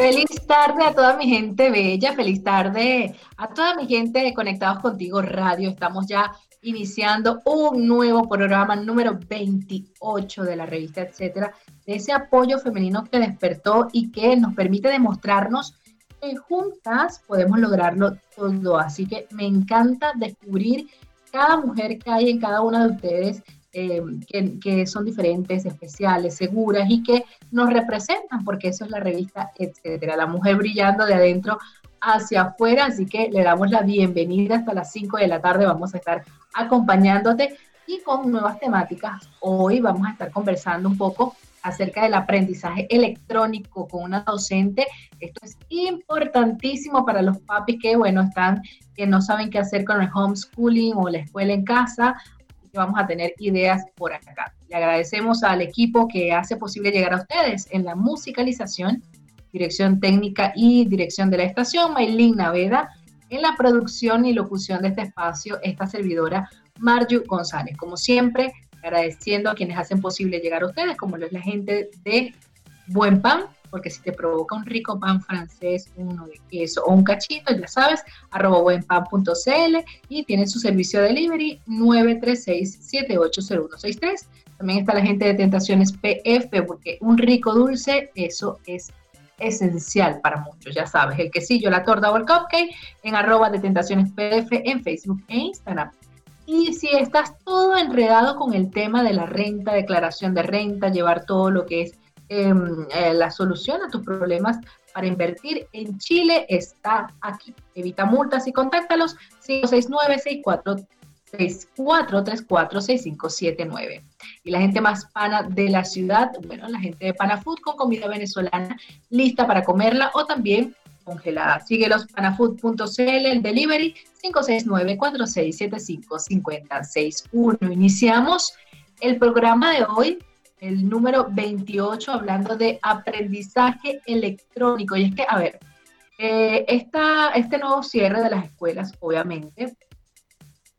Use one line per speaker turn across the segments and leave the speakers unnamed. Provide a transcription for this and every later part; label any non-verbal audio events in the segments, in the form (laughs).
Feliz tarde a toda mi gente bella, feliz tarde a toda mi gente Conectados Contigo Radio. Estamos ya iniciando un nuevo programa número 28 de la revista, etcétera, de ese apoyo femenino que despertó y que nos permite demostrarnos que juntas podemos lograrlo todo. Así que me encanta descubrir cada mujer que hay en cada una de ustedes eh, que, son diferentes, especiales, seguras y que nos representan, porque eso es la revista, etcétera. La mujer brillando de adentro hacia afuera, así que le damos la bienvenida hasta las 5 de la tarde. Vamos a estar acompañándote y con nuevas temáticas. Hoy vamos a estar conversando un poco acerca del aprendizaje electrónico con una docente. Esto es importantísimo para los papis que, bueno, están, que no saben qué hacer con el homeschooling o la escuela en casa vamos a tener ideas por acá. Le agradecemos al equipo que hace posible llegar a ustedes en la musicalización, dirección técnica y dirección de la estación, Maylin Naveda, en la producción y locución de este espacio, esta servidora Marju González. Como siempre, agradeciendo a quienes hacen posible llegar a ustedes, como lo es la gente de Buen Pan, porque si te provoca un rico pan francés, uno de queso o un cachito, ya sabes, arroba buenpan.cl y tiene su servicio de delivery 936-780163. También está la gente de Tentaciones PF, porque un rico dulce, eso es esencial para muchos, ya sabes, el quesillo, la torta o el cupcake en arroba de Tentaciones PF en Facebook e Instagram. Y si estás todo enredado con el tema de la renta, declaración de renta, llevar todo lo que es Em, eh, la solución a tus problemas para invertir en Chile está aquí. Evita multas y contáctalos 569-6434-6579. Y la gente más pana de la ciudad, bueno, la gente de Panafood con comida venezolana lista para comerla o también congelada. Síguelos panafood.cl, el delivery 569-4675-5061. Iniciamos el programa de hoy el número 28, hablando de aprendizaje electrónico. Y es que, a ver, eh, este nuevo cierre de las escuelas, obviamente,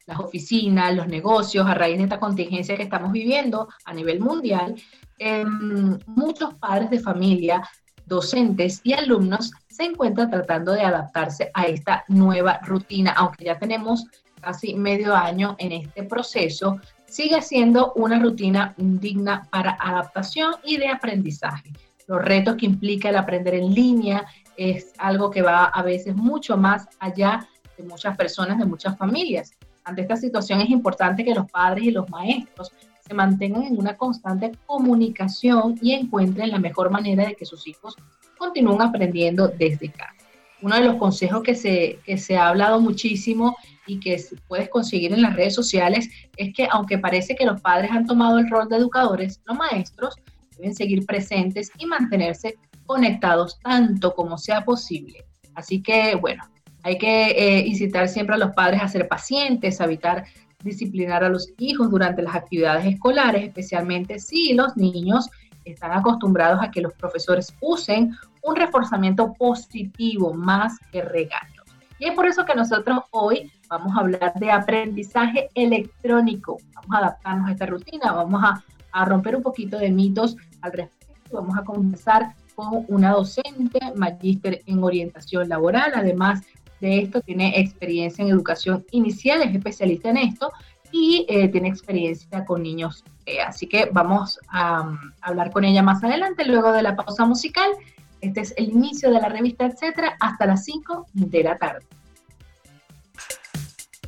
las oficinas, los negocios, a raíz de esta contingencia que estamos viviendo a nivel mundial, em, muchos padres de familia, docentes y alumnos se encuentran tratando de adaptarse a esta nueva rutina, aunque ya tenemos casi medio año en este proceso, sigue siendo una rutina digna para adaptación y de aprendizaje. Los retos que implica el aprender en línea es algo que va a veces mucho más allá de muchas personas, de muchas familias. Ante esta situación es importante que los padres y los maestros se mantengan en una constante comunicación y encuentren la mejor manera de que sus hijos continúen aprendiendo desde casa. Uno de los consejos que se, que se ha hablado muchísimo y que puedes conseguir en las redes sociales es que aunque parece que los padres han tomado el rol de educadores, los maestros deben seguir presentes y mantenerse conectados tanto como sea posible. Así que, bueno, hay que eh, incitar siempre a los padres a ser pacientes, a evitar disciplinar a los hijos durante las actividades escolares, especialmente si los niños están acostumbrados a que los profesores usen un reforzamiento positivo más que regaños. Y es por eso que nosotros hoy vamos a hablar de aprendizaje electrónico. Vamos a adaptarnos a esta rutina, vamos a, romper un poquito de mitos al respecto. Vamos a conversar con una docente, magíster en orientación laboral. Además de esto, tiene experiencia en educación inicial, es especialista en esto y eh, tiene experiencia con niños. así que vamos a, a hablar con ella más adelante, luego de la pausa musical. Este es el inicio de la revista, etcétera, hasta las 5 de la tarde.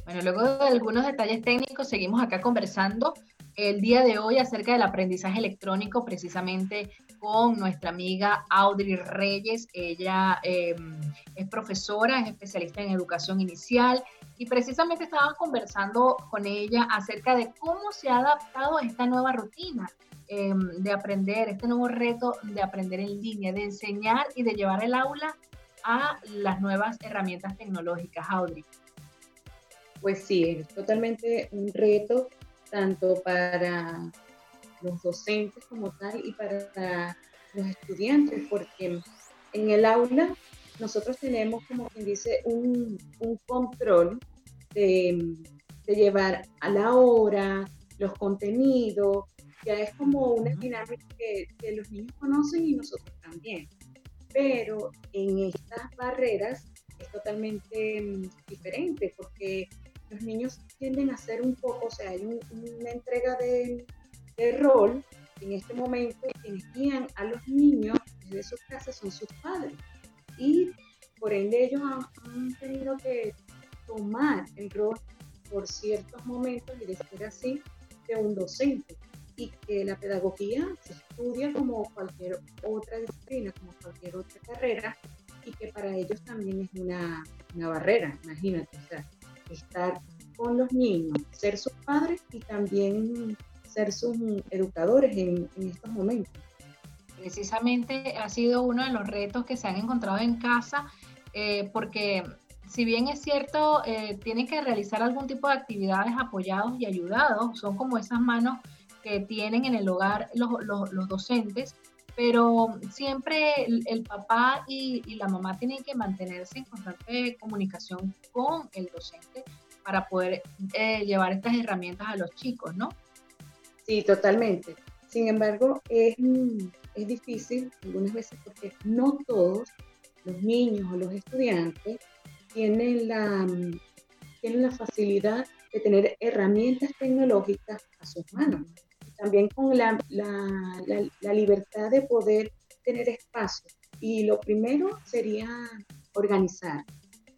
Bueno, luego de algunos detalles técnicos, seguimos acá conversando el día de hoy acerca del aprendizaje electrónico, precisamente con nuestra amiga Audrey Reyes. Ella em, es profesora, es especialista en educación inicial y precisamente estábamos conversando con ella acerca de cómo se ha adaptado a esta nueva rutina. Em, de aprender, este nuevo reto de aprender en línea, de enseñar y de llevar el aula a las nuevas herramientas tecnológicas, Audrey?
Pues sí, es totalmente un reto tanto para los docentes como tal y para los estudiantes, porque en el aula nosotros tenemos, como quien dice, un, control de, llevar a la hora, los contenidos, ya es como una dinámica que, que, los niños conocen y nosotros también. Pero en estas barreras es totalmente mm, diferente porque los niños tienden a ser un poco, o sea, hay una entrega de, rol en este momento quienes guían a los niños desde sus casas son sus padres. Y por ende ellos han, tenido que tomar el rol por ciertos momentos y decir así de un docente y que la pedagogía se estudia como cualquier otra disciplina, como cualquier otra carrera y que para ellos también es una, una barrera, imagínate, o sea, estar con los niños, ser sus padres y también ser sus educadores en, estos momentos.
Precisamente ha sido uno de los retos que se han encontrado en casa, eh, porque si bien es cierto, eh, tienen que realizar algún tipo de actividades apoyados y ayudados, son como esas manos que tienen en el hogar los, los docentes, pero siempre el, papá y, la mamá tienen que mantenerse en constante comunicación con el docente para poder eh, llevar estas herramientas a los chicos, ¿no?
Sí, totalmente. Sin embargo, es, es difícil algunas veces porque no todos los niños o los estudiantes tienen la, tienen la facilidad de tener herramientas tecnológicas a sus manos también con la, la, la, libertad de poder tener espacio. Y lo primero sería organizar,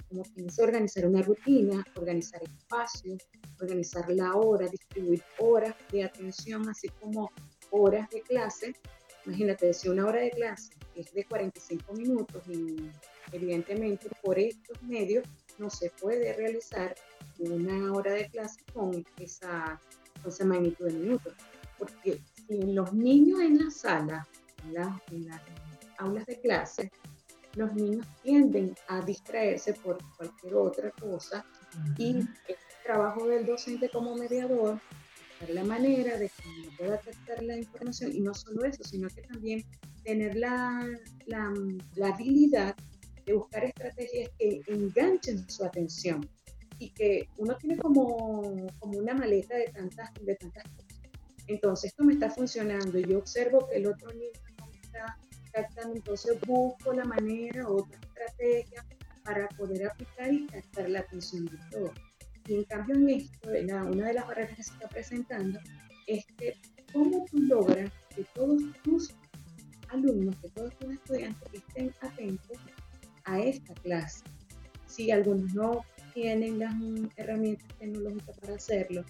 como pienso organizar una rutina, organizar espacio, organizar la hora, distribuir horas de atención, así como horas de clase. Imagínate, si una hora de clase es de 45 minutos y evidentemente por estos medios no se puede realizar una hora de clase con esa, con esa magnitud de minutos porque si los niños en la sala, en, las aulas de clase, los niños tienden a distraerse por cualquier otra cosa y el trabajo del docente como mediador es la manera de que pueda captar la información y no solo eso, sino que también tener la, la, la habilidad de buscar estrategias que enganchen su atención y que uno tiene como, como una maleta de tantas, de tantas entonces, esto me está funcionando yo observo que el otro niño no está captando, entonces busco la manera, otra estrategia para poder aplicar y captar la atención de todos. Y en cambio en esto, una de las barreras que se está presentando es que cómo tú logras que todos tus alumnos, que todos tus estudiantes estén atentos a esta clase. Si algunos no tienen las herramientas tecnológicas para hacerlo,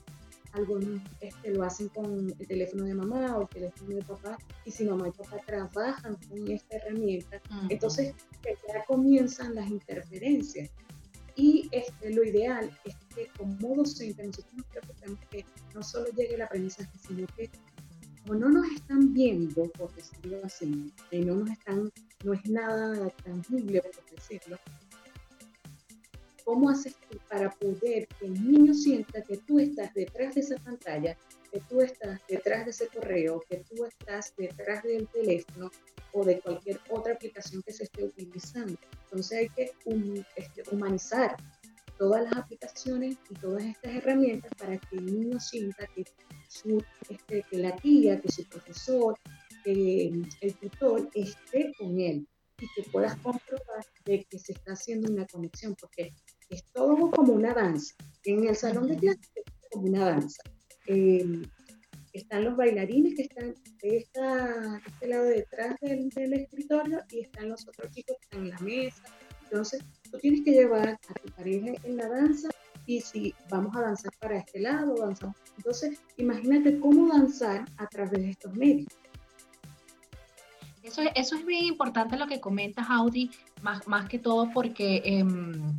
algunos este, lo hacen con el teléfono de mamá o el teléfono de papá, y si mamá y papá trabajan con esta herramienta, entonces ya comienzan las interferencias. Y este, lo ideal es que como docente nosotros nos preocupemos que no solo llegue el aprendizaje, sino que como no nos están viendo, por decirlo así, y no nos están, no es nada tangible, por decirlo, ¿Cómo haces tú para poder que el niño sienta que tú estás detrás de esa pantalla, que tú estás detrás de ese correo, que tú estás detrás del teléfono o de cualquier otra aplicación que se esté utilizando? Entonces hay que este, humanizar todas las aplicaciones y todas estas herramientas para que el niño sienta que, su, este, que la tía, que su profesor, que el tutor esté con él y que puedas comprobar de que se está haciendo una conexión, porque es todo como una danza. En el salón de clases es como una danza. Em, están los bailarines que están de, este lado detrás del, escritorio y están los otros chicos que están en la mesa. Entonces, tú tienes que llevar a tu pareja en la danza y si vamos a danzar para este lado, danzamos. Entonces, imagínate cómo danzar a través de estos medios.
Eso, eso es bien importante lo que comentas, Audi, más, más que todo porque... Em,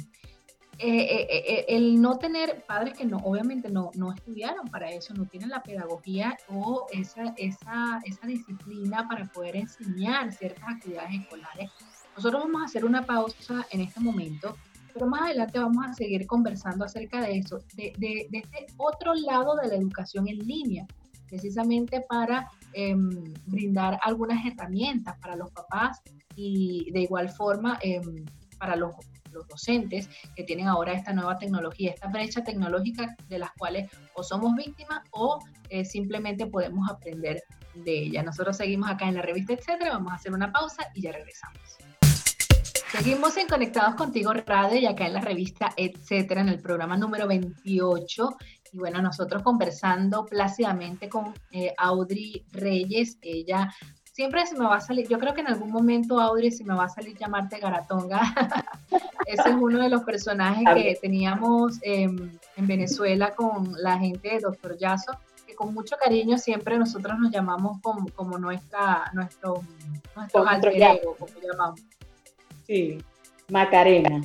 eh, eh, el no tener padres que no, obviamente no, no estudiaron para eso, no tienen la pedagogía o esa, esa, esa disciplina para poder enseñar ciertas actividades escolares. Nosotros vamos a hacer una pausa en este momento, pero más adelante vamos a seguir conversando acerca de eso, de, de, de este otro lado de la educación en línea, precisamente para em, brindar algunas herramientas para los papás y de igual forma em, para los, los, docentes que tienen ahora esta nueva tecnología, esta brecha tecnológica de las cuales o somos víctimas o eh, simplemente podemos aprender de ella. Nosotros seguimos acá en la revista, etcétera. Vamos a hacer una pausa y ya regresamos. Seguimos en Conectados Contigo Radio y acá en la revista, etcétera, en el programa número 28. Y bueno, nosotros conversando plácidamente con eh, Audrey Reyes, ella siempre se me va a salir, yo creo que en algún momento, Audrey, se me va a salir llamarte Garatonga. (laughs) Ese es uno de los personajes que teníamos en Venezuela con la gente de Doctor Yaso, que con mucho cariño siempre nosotros nos llamamos como, como nuestra, nuestro, nuestro alter ego, como llamamos.
Sí, Macarena.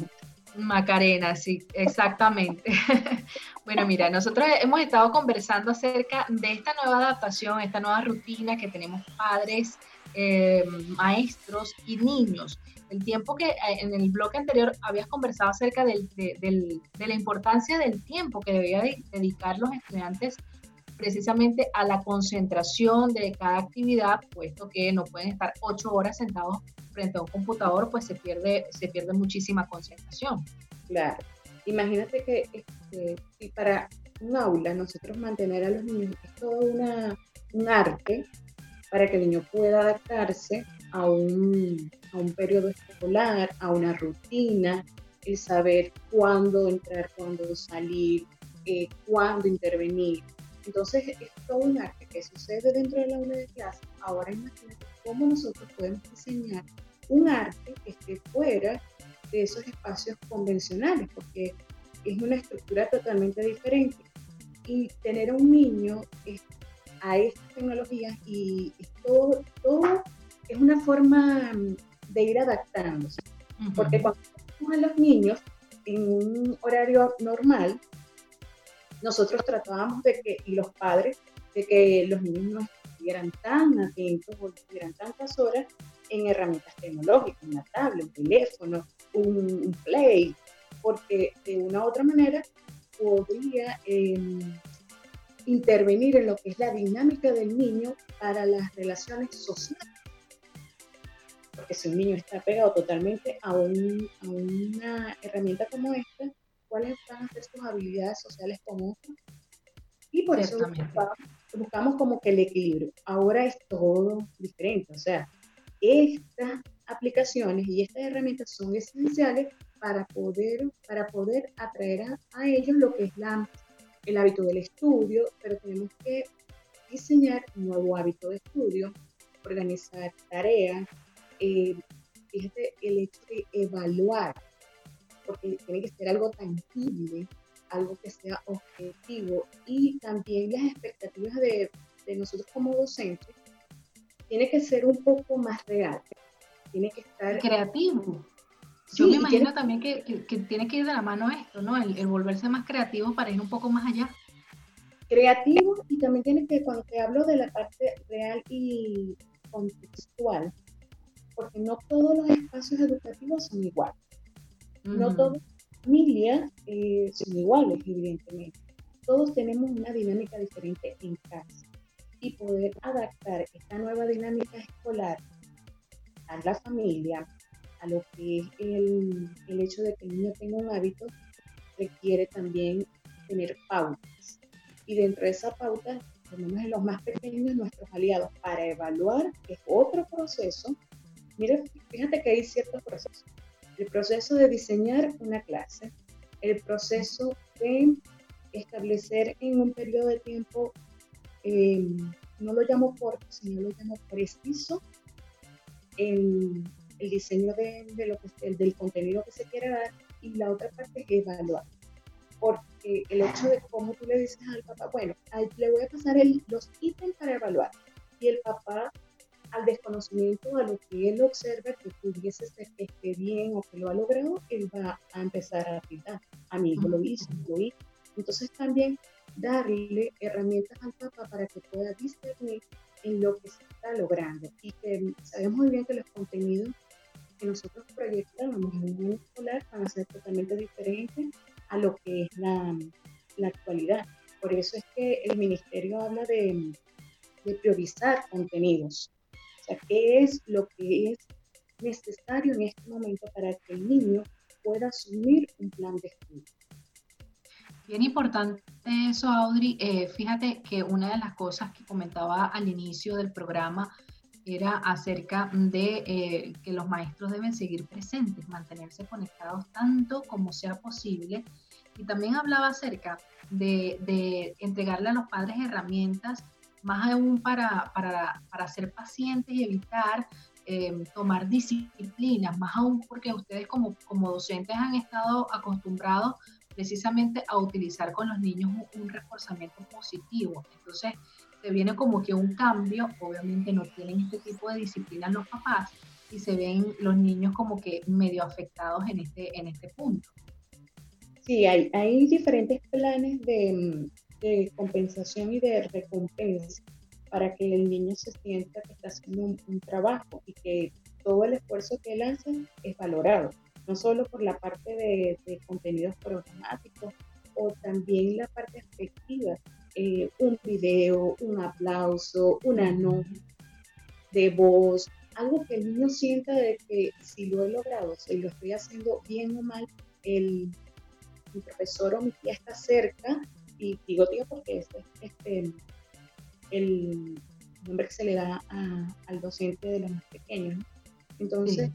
Macarena, sí, exactamente. (laughs) bueno, mira, nosotros hemos estado conversando acerca de esta nueva adaptación, esta nueva rutina que tenemos padres, eh, maestros y niños. El tiempo que eh, en el bloque anterior habías conversado acerca de, de, la importancia del tiempo que debía dedicar los estudiantes precisamente a la concentración de cada actividad, puesto que no pueden estar ocho horas sentados frente a un computador, pues se pierde, se pierde muchísima concentración.
Claro. Imagínate que este, si para un aula nosotros mantener a los niños es todo una, un arte para que el niño pueda adaptarse a un, a un periodo escolar, a una rutina, el saber cuándo entrar, cuándo salir, eh, cuándo intervenir. Entonces es todo un arte que sucede dentro del aula de clase. Ahora imagínate cómo nosotros podemos diseñar un arte que esté fuera de esos espacios convencionales, porque es una estructura totalmente diferente. Y tener a un niño a estas tecnologías y, todo, todo es una forma de ir adaptándose. Porque cuando a los niños en un horario normal, nosotros tratábamos de que, y los padres, de que los niños no estuvieran tan atentos o estuvieran tantas horas en herramientas tecnológicas, una tablet, un teléfono, un, play, porque de una u otra manera podría em, intervenir en lo que es la dinámica del niño para las relaciones sociales. Porque si un niño está pegado totalmente a, una herramienta como esta, ¿cuáles van a ser sus habilidades sociales con otros? Y por eso buscamos, buscamos como que el equilibrio. Ahora es todo diferente, o sea, estas aplicaciones y estas herramientas son esenciales para poder, para poder atraer a, ellos lo que es el hábito del estudio, pero tenemos que diseñar un nuevo hábito de estudio, organizar tareas, eh, fíjate el hecho de evaluar, porque tiene que ser algo tangible, algo que sea objetivo y también las expectativas de, de nosotros como docentes tiene que ser un poco más real, tiene que estar...
Creativo. Yo me imagino también que, tiene que ir de la mano esto, ¿no? El, volverse más creativo para ir un poco más allá.
Creativo y también tiene que, cuando te hablo de la parte real y contextual, porque no todos los espacios educativos son iguales. No todas las familias eh, son iguales, evidentemente. Todos tenemos una dinámica diferente en casa y poder adaptar esta nueva dinámica escolar a la familia, a lo que es el, el hecho de que el niño tenga un hábito, requiere también tener pautas. Y dentro de esa pauta, tenemos en los más pequeños nuestros aliados para evaluar, que es otro proceso. Mira, fíjate que hay ciertos procesos. El proceso de diseñar una clase, el proceso de establecer en un periodo de tiempo Em, no lo llamo corto, sino lo llamo preciso, el, el diseño de, de lo que, del contenido que se quiere dar y la otra parte es evaluar. Porque el hecho de cómo tú le dices al papá, bueno, le voy a pasar el, los ítems para evaluar. Y el papá, al desconocimiento, a lo que él observa que pudiese ser que esté bien o que lo ha logrado, él va a empezar a aplicar. mi hijo lo hizo, lo hizo. Entonces también darle herramientas al papá para que pueda discernir en lo que se está logrando y sabemos muy bien que los contenidos que nosotros proyectamos en el mundo escolar van a ser totalmente diferentes a lo que es la, la actualidad. Por eso es que el ministerio habla de, de priorizar contenidos. O sea, ¿qué es lo que es necesario en este momento para que el niño pueda asumir un plan de estudio?
Bien importante eso, Audrey. Eh, fíjate que una de las cosas que comentaba al inicio del programa era acerca de eh, que los maestros deben seguir presentes, mantenerse conectados tanto como sea posible. Y también hablaba acerca de, entregarle a los padres herramientas, más aún para, para, ser pacientes y evitar eh, tomar disciplinas, más aún porque ustedes como, como docentes han estado acostumbrados precisamente a utilizar con los niños un, reforzamiento positivo. Entonces, se viene como que un cambio, obviamente no tienen este tipo de disciplina los papás y se ven los niños como que medio afectados en este, en este punto.
Sí, hay, diferentes planes de, de compensación y de recompensa para que el niño se sienta que está haciendo un, trabajo y que todo el esfuerzo que hace es valorado no solo por la parte de, contenidos programáticos, o también la parte afectiva, eh, un video, un aplauso, una nota de voz, algo que el niño sienta de que si lo he logrado, si lo estoy haciendo bien o mal, el, mi profesor o mi tía está cerca, y digo tío porque es este, el nombre que se le da al docente de los más pequeños. Entonces,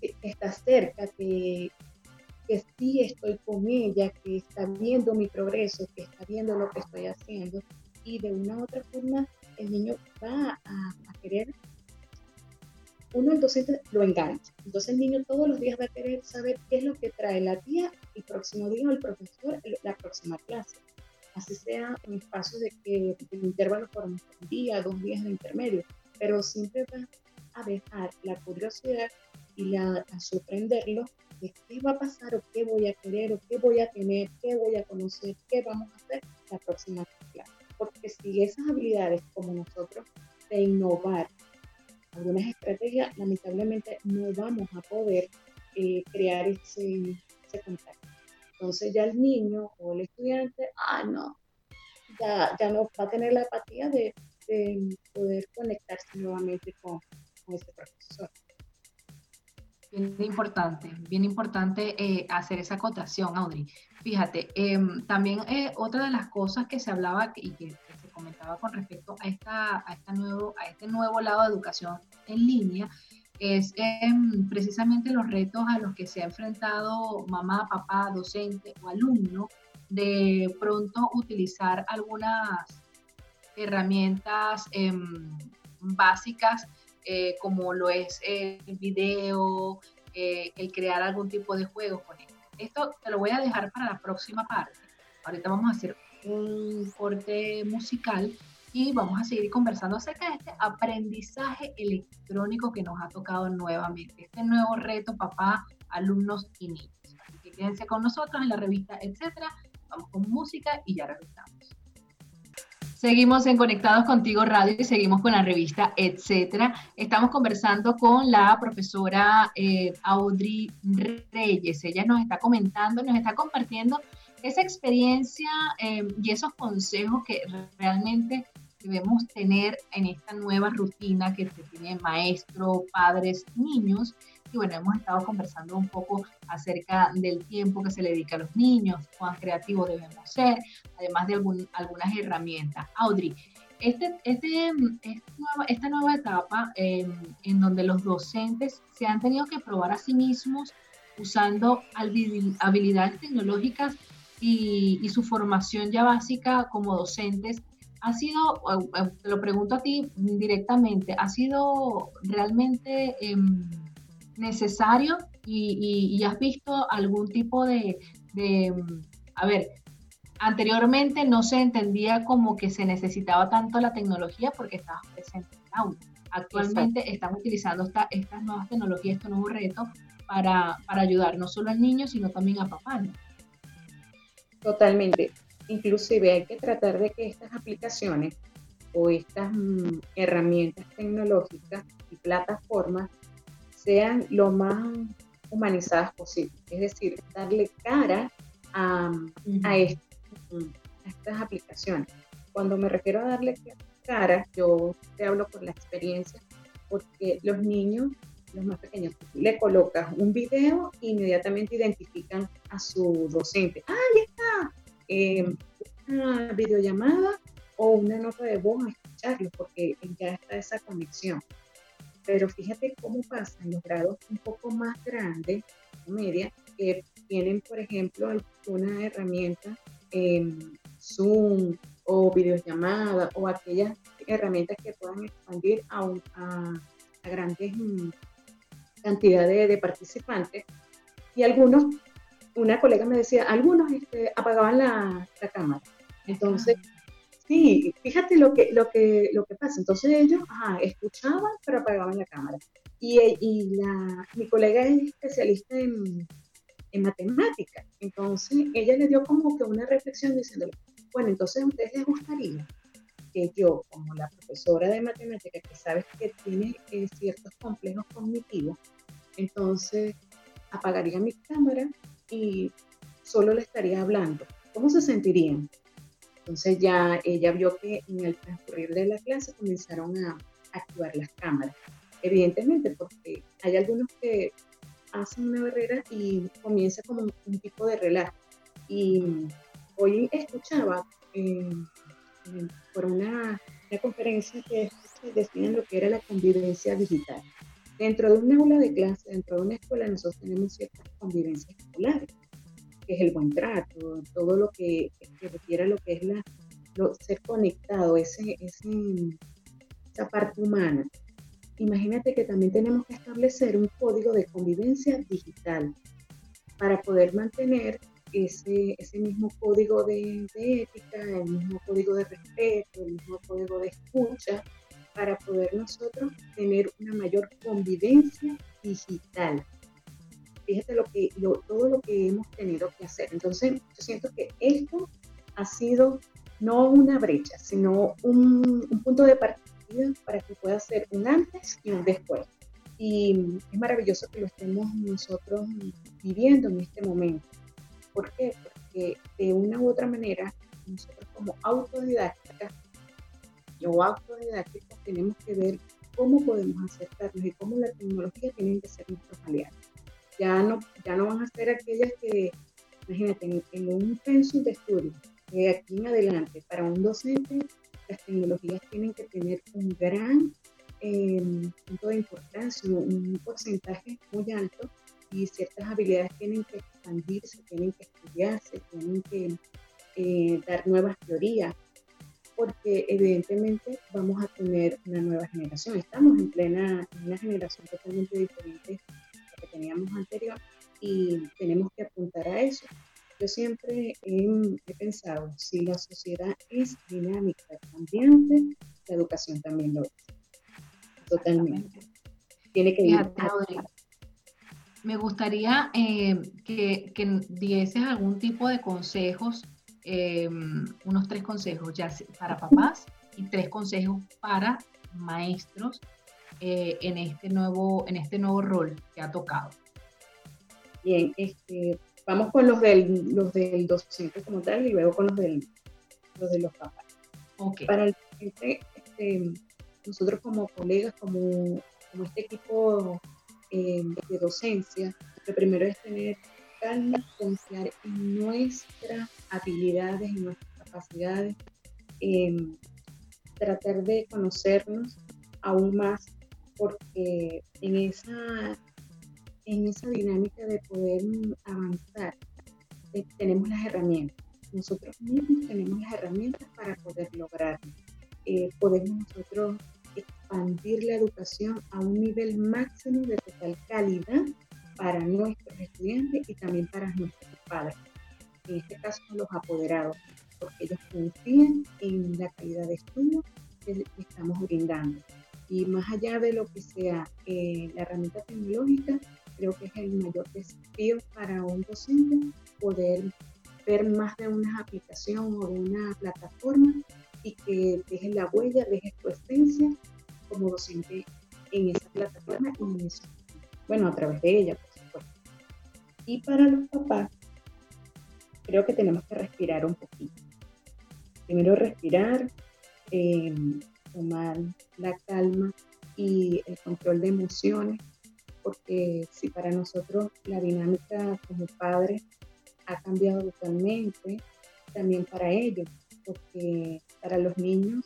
que está cerca, que, que sí estoy con ella, que está viendo mi progreso, que está viendo lo que estoy haciendo. Y de una u otra forma, el niño va a, querer, uno el docente lo engancha. Entonces el niño todos los días va a querer saber qué es lo que trae la tía y próximo día el profesor, la próxima clase. Así sea un espacio de, que, de intervalo por un día, dos días de intermedio, pero siempre va a dejar la curiosidad y a, sorprenderlo de qué va a pasar o qué voy a querer o qué voy a tener, qué voy a conocer, qué vamos a hacer la próxima clase. Porque si esas habilidades como nosotros de innovar algunas estrategias, lamentablemente no vamos a poder eh, crear ese, contacto. Entonces ya el niño o el estudiante, ah, no, ya, ya no va a tener la apatía de, poder conectarse nuevamente con, con ese profesor.
Bien importante, bien importante eh, hacer esa acotación, Audrey. Fíjate, em, también eh, otra de las cosas que se hablaba y que, se comentaba con respecto a, esta, a, esta nuevo, a este nuevo lado de educación en línea es em, precisamente los retos a los que se ha enfrentado mamá, papá, docente o alumno de pronto utilizar algunas herramientas em, básicas eh, como lo es el video, eh, el crear algún tipo de juego con él. Esto te lo voy a dejar para la próxima parte. Ahorita vamos a hacer un corte musical y vamos a seguir conversando acerca de este aprendizaje electrónico que nos ha tocado nuevamente, este nuevo reto papá, alumnos y niños. Así que quédense con nosotros en la revista, etcétera. Vamos con música y ya regresamos. Seguimos en Conectados Contigo Radio y seguimos con la revista Etcétera. Estamos conversando con la profesora eh, Audrey Reyes. Ella nos está comentando, nos está compartiendo esa experiencia eh, y esos consejos que realmente debemos tener en esta nueva rutina que tiene maestro, padres, niños y bueno, hemos estado conversando un poco acerca del tiempo que se le dedica a los niños, cuán creativos debemos ser, además de algunas herramientas. Audrey, este, este, esta nueva etapa em, en donde los docentes se han tenido que probar a sí mismos usando habilidades tecnológicas y, su formación ya básica como docentes, ha sido, te lo pregunto a ti directamente, ha sido realmente... Eh, necesario y, has visto algún tipo de, a ver, anteriormente no se entendía como que se necesitaba tanto la tecnología porque estaba presente en el aula. Actualmente están utilizando estas nuevas tecnologías, estos nuevos retos para, ayudar no solo al niño, sino también a papá.
Totalmente. Inclusive hay que tratar de que estas aplicaciones o estas mm, herramientas tecnológicas y plataformas sean lo más humanizadas posible. Es decir, darle cara a, a, estas aplicaciones. Cuando me refiero a darle cara, yo te hablo por la experiencia, porque los niños, los más pequeños, le colocas un video e inmediatamente identifican a su docente. ¡Ah, ahí está! Eh, una videollamada o una nota de voz a escucharlo, porque ya está esa conexión. Pero fíjate cómo pasa en los grados un poco más grandes, media, que tienen, por ejemplo, una herramienta, Zoom o videollamada o aquellas herramientas que puedan expandir a, a, grandes mm, cantidades de participantes. Y algunos, una colega me decía, algunos este, apagaban la cámara. Entonces, Sí, fíjate lo que, lo que, lo que pasa. Entonces ellos escuchaban, pero apagaban la cámara. Y, y la, mi colega es especialista en, en. Entonces ella le dio como que una reflexión diciendo, bueno, entonces a ustedes les gustaría que yo, como la profesora de matemáticas, que sabes que tiene eh, ciertos complejos cognitivos, entonces apagaría mi cámara y solo le estaría hablando. ¿Cómo se sentirían? Entonces ya ella vio que en el transcurrir de la clase comenzaron a activar las cámaras. Evidentemente, porque hay algunos que hacen una barrera y comienza como un, tipo de relajo. Y hoy escuchaba por una, conferencia que decían lo que era la convivencia digital. Dentro de un aula de clase, dentro de una escuela, nosotros tenemos ciertas convivencias escolares que es el buen trato, todo lo que, que refiere a lo que es la, ser conectado, ese, esa parte humana. Imagínate que también tenemos que establecer un código de convivencia digital para poder mantener ese, ese mismo código de, de, ética, el mismo código de respeto, el mismo código de escucha, para poder nosotros tener una mayor convivencia digital fíjate todo lo que hemos tenido que hacer. Entonces, yo siento que esto ha sido no una brecha, sino un, punto de partida para que pueda ser un antes y un después. Y es maravilloso que lo estemos nosotros viviendo en este momento. ¿Por qué? Porque de una u otra manera, nosotros como autodidactas o autodidácticos tenemos que ver cómo podemos acercarnos y cómo la tecnología tiene que ser nuestros aliados ya no, ya no van a ser aquellas que, imagínate, en, un pensum de estudio, de aquí en adelante, para un docente, las tecnologías tienen que tener un gran em, punto de importancia, un porcentaje muy alto y ciertas habilidades tienen que expandirse, tienen que estudiarse, tienen que eh, dar nuevas teorías, porque evidentemente vamos a tener una nueva generación. Estamos en plena, en una generación totalmente diferente teníamos anterior y tenemos que apuntar a eso. Yo siempre he, pensado, si la sociedad es dinámica, cambiante, la educación también lo es. Totalmente. Tiene que ir.
Me gustaría eh, que, que, dieses algún tipo de consejos, eh, unos tres consejos ya para papás y tres consejos para maestros eh, en, este nuevo, en este nuevo rol que ha tocado?
Bien, este, vamos con los del, los del docente como tal y luego con los, del, los de los papás. Okay. Para el docente, este, nosotros como colegas, como, como este equipo eh, de docencia, lo primero es tener calma, confiar en nuestras habilidades, en nuestras capacidades, eh, tratar de conocernos aún más porque en esa, en esa dinámica de poder avanzar eh, tenemos las herramientas. Nosotros mismos tenemos las herramientas para poder lograrlo. Eh, podemos nosotros expandir la educación a un nivel máximo de total calidad para nuestros estudiantes y también para nuestros padres. En este caso, los apoderados, porque ellos confían en la calidad de estudio que estamos brindando. Y más allá de lo que sea eh, la herramienta tecnológica, creo que es el mayor desafío para un docente poder ver más de una aplicación o de una plataforma y que dejes la huella, dejes tu esencia como docente en esa plataforma y en eso, bueno, a través de ella, por supuesto. Y para los papás, creo que tenemos que respirar un poquito. Primero respirar, eh, tomar la calma y el control de emociones, porque si para nosotros la dinámica como padres ha cambiado totalmente, también para ellos, porque para los niños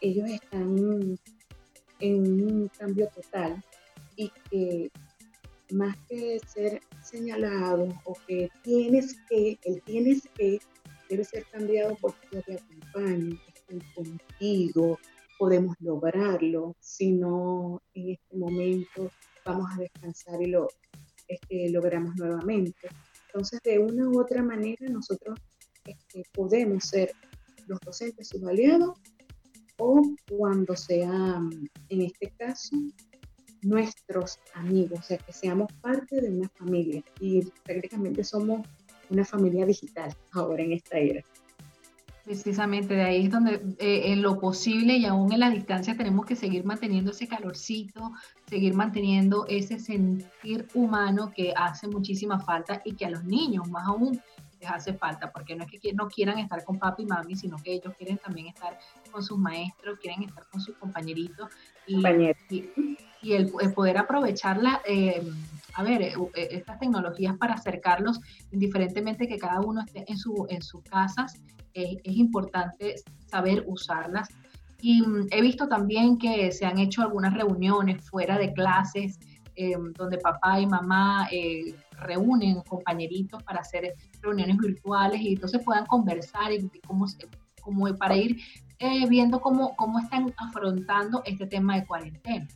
ellos están en un cambio total y que más que ser señalado o que tienes que, el tienes que debe ser cambiado por yo te acompaño, estoy contigo, podemos lograrlo, si no en este momento vamos a descansar y lo este, logramos nuevamente. Entonces, de una u otra manera, nosotros este, podemos ser los docentes sus aliados o cuando sea, en este caso, nuestros amigos, o sea, que seamos parte de una familia y prácticamente somos una familia digital ahora en esta era.
Precisamente de ahí es donde eh, en lo posible y aún en la distancia tenemos que seguir manteniendo ese calorcito, seguir manteniendo ese sentir humano que hace muchísima falta y que a los niños más aún les hace falta, porque no es que no quieran estar con papi y mami, sino que ellos quieren también estar con sus maestros, quieren estar con sus compañeritos y, y, el, poder aprovecharla. Eh, a ver, eh, estas tecnologías para acercarlos, indiferentemente que cada uno esté en, su, en sus casas es, importante saber usarlas. Y mm, he visto también que se han hecho algunas reuniones fuera de clases em, donde papá y mamá eh, reúnen compañeritos para hacer reuniones virtuales y entonces puedan conversar y cómo, como para ir eh, viendo cómo, cómo están afrontando este tema de cuarentena.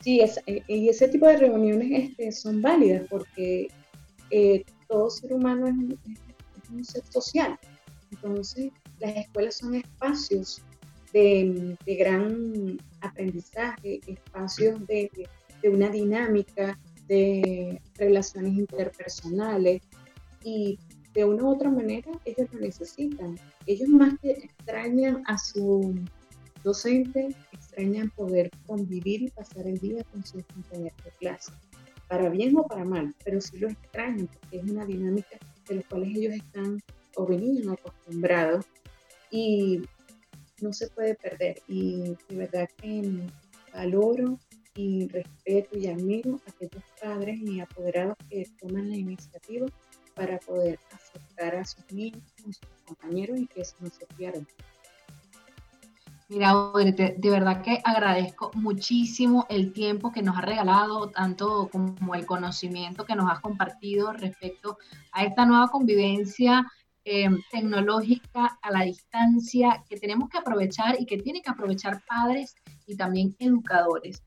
Sí, es, eh, y ese tipo de reuniones este, son válidas porque todo ser humano es un ser social. Entonces, las escuelas son espacios de, gran aprendizaje, espacios de, una dinámica, de relaciones interpersonales y de una u otra manera ellos lo necesitan. Ellos más que extrañan a su docente, extrañan poder convivir y pasar el día con sus compañeros de clase, para bien o para mal, pero sí lo extrañan porque es una dinámica de la cual ellos están o venían acostumbrados y no se puede perder. Y de verdad que valoro y respeto y admiro a aquellos padres y apoderados que toman la iniciativa para poder acercar a sus niños con sus compañeros y que eso no se pierda.
Mira, de verdad que agradezco muchísimo el tiempo que nos ha regalado, tanto como el conocimiento que nos has compartido respecto a esta nueva convivencia Em, tecnológica a la distancia que tenemos que aprovechar y que tienen que aprovechar padres y también educadores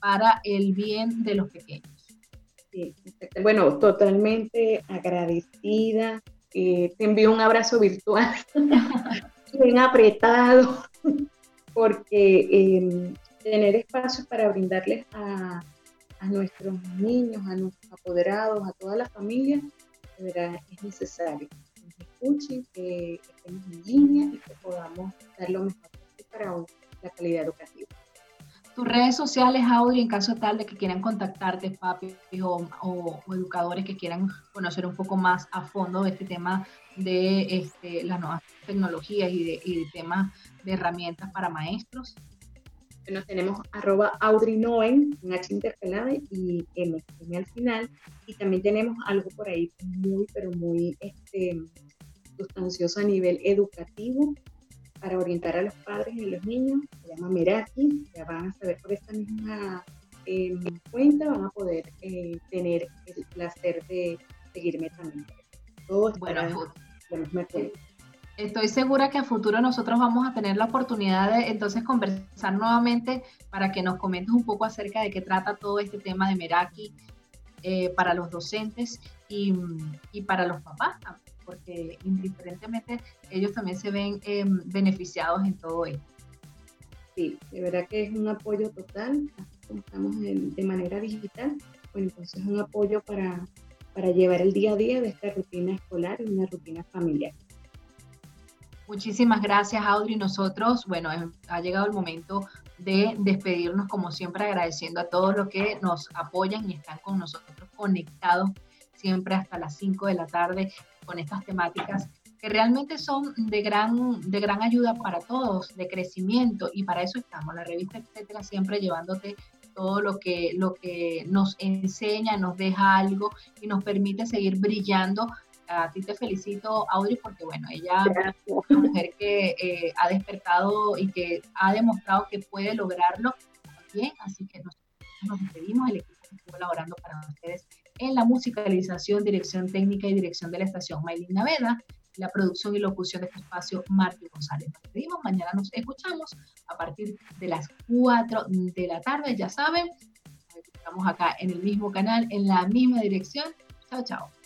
para el bien de los pequeños.
bueno, totalmente agradecida. Eh, te envío un abrazo virtual, (laughs) bien apretado, porque em, tener espacios para brindarles a, a, nuestros niños, a nuestros apoderados, a toda la familia, de verdad es necesario escuchen, que estemos en línea y que podamos dar lo mejor para la calidad educativa.
Tus redes sociales, Audrey, en caso tal de que quieran contactarte, papi o, o, educadores que quieran conocer un poco más a fondo este tema de este, las nuevas tecnologías y de, y de temas de herramientas para maestros.
Bueno, tenemos arroba Audrey Noen, un H intercalada y M, M al final. Y también tenemos algo por ahí muy, pero muy este, sustancioso a nivel educativo para orientar a los padres y a los niños. Se llama Meraki. Ya van a saber por esta misma eh, cuenta, van a poder eh, tener el placer de seguirme también.
Todo bueno, Estoy segura que a futuro nosotros vamos a tener la oportunidad de entonces conversar nuevamente para que nos comentes un poco acerca de qué trata todo este tema de Meraki eh, para los docentes y, y para los papás también porque indiferentemente ellos también se ven em, beneficiados en todo esto.
Sí, de verdad que es un apoyo total, como estamos de manera digital, pues entonces es un apoyo para, para llevar el día a día de esta rutina escolar y una rutina familiar.
Muchísimas gracias, Audrey. Nosotros, bueno, ha llegado el momento de despedirnos, como siempre, agradeciendo a todos los que nos apoyan y están con nosotros conectados siempre hasta las 5 de la tarde con estas temáticas que realmente son de gran, de gran ayuda para todos, de crecimiento, y para eso estamos, la revista, etcétera, siempre llevándote todo lo que, lo que nos enseña, nos deja algo y nos permite seguir brillando. A ti te felicito, Audrey, porque bueno, ella es una mujer que eh, ha despertado y que ha demostrado que puede lograrlo bien, así que nosotros nos despedimos, el equipo que estuvo colaborando para ustedes en la musicalización, dirección técnica y dirección de la estación Maylin Naveda, la producción y locución de este espacio, Martín González. Nos despedimos, mañana nos escuchamos a partir de las 4 de la tarde, ya saben, estamos acá en el mismo canal, en la misma dirección. Chao, chao.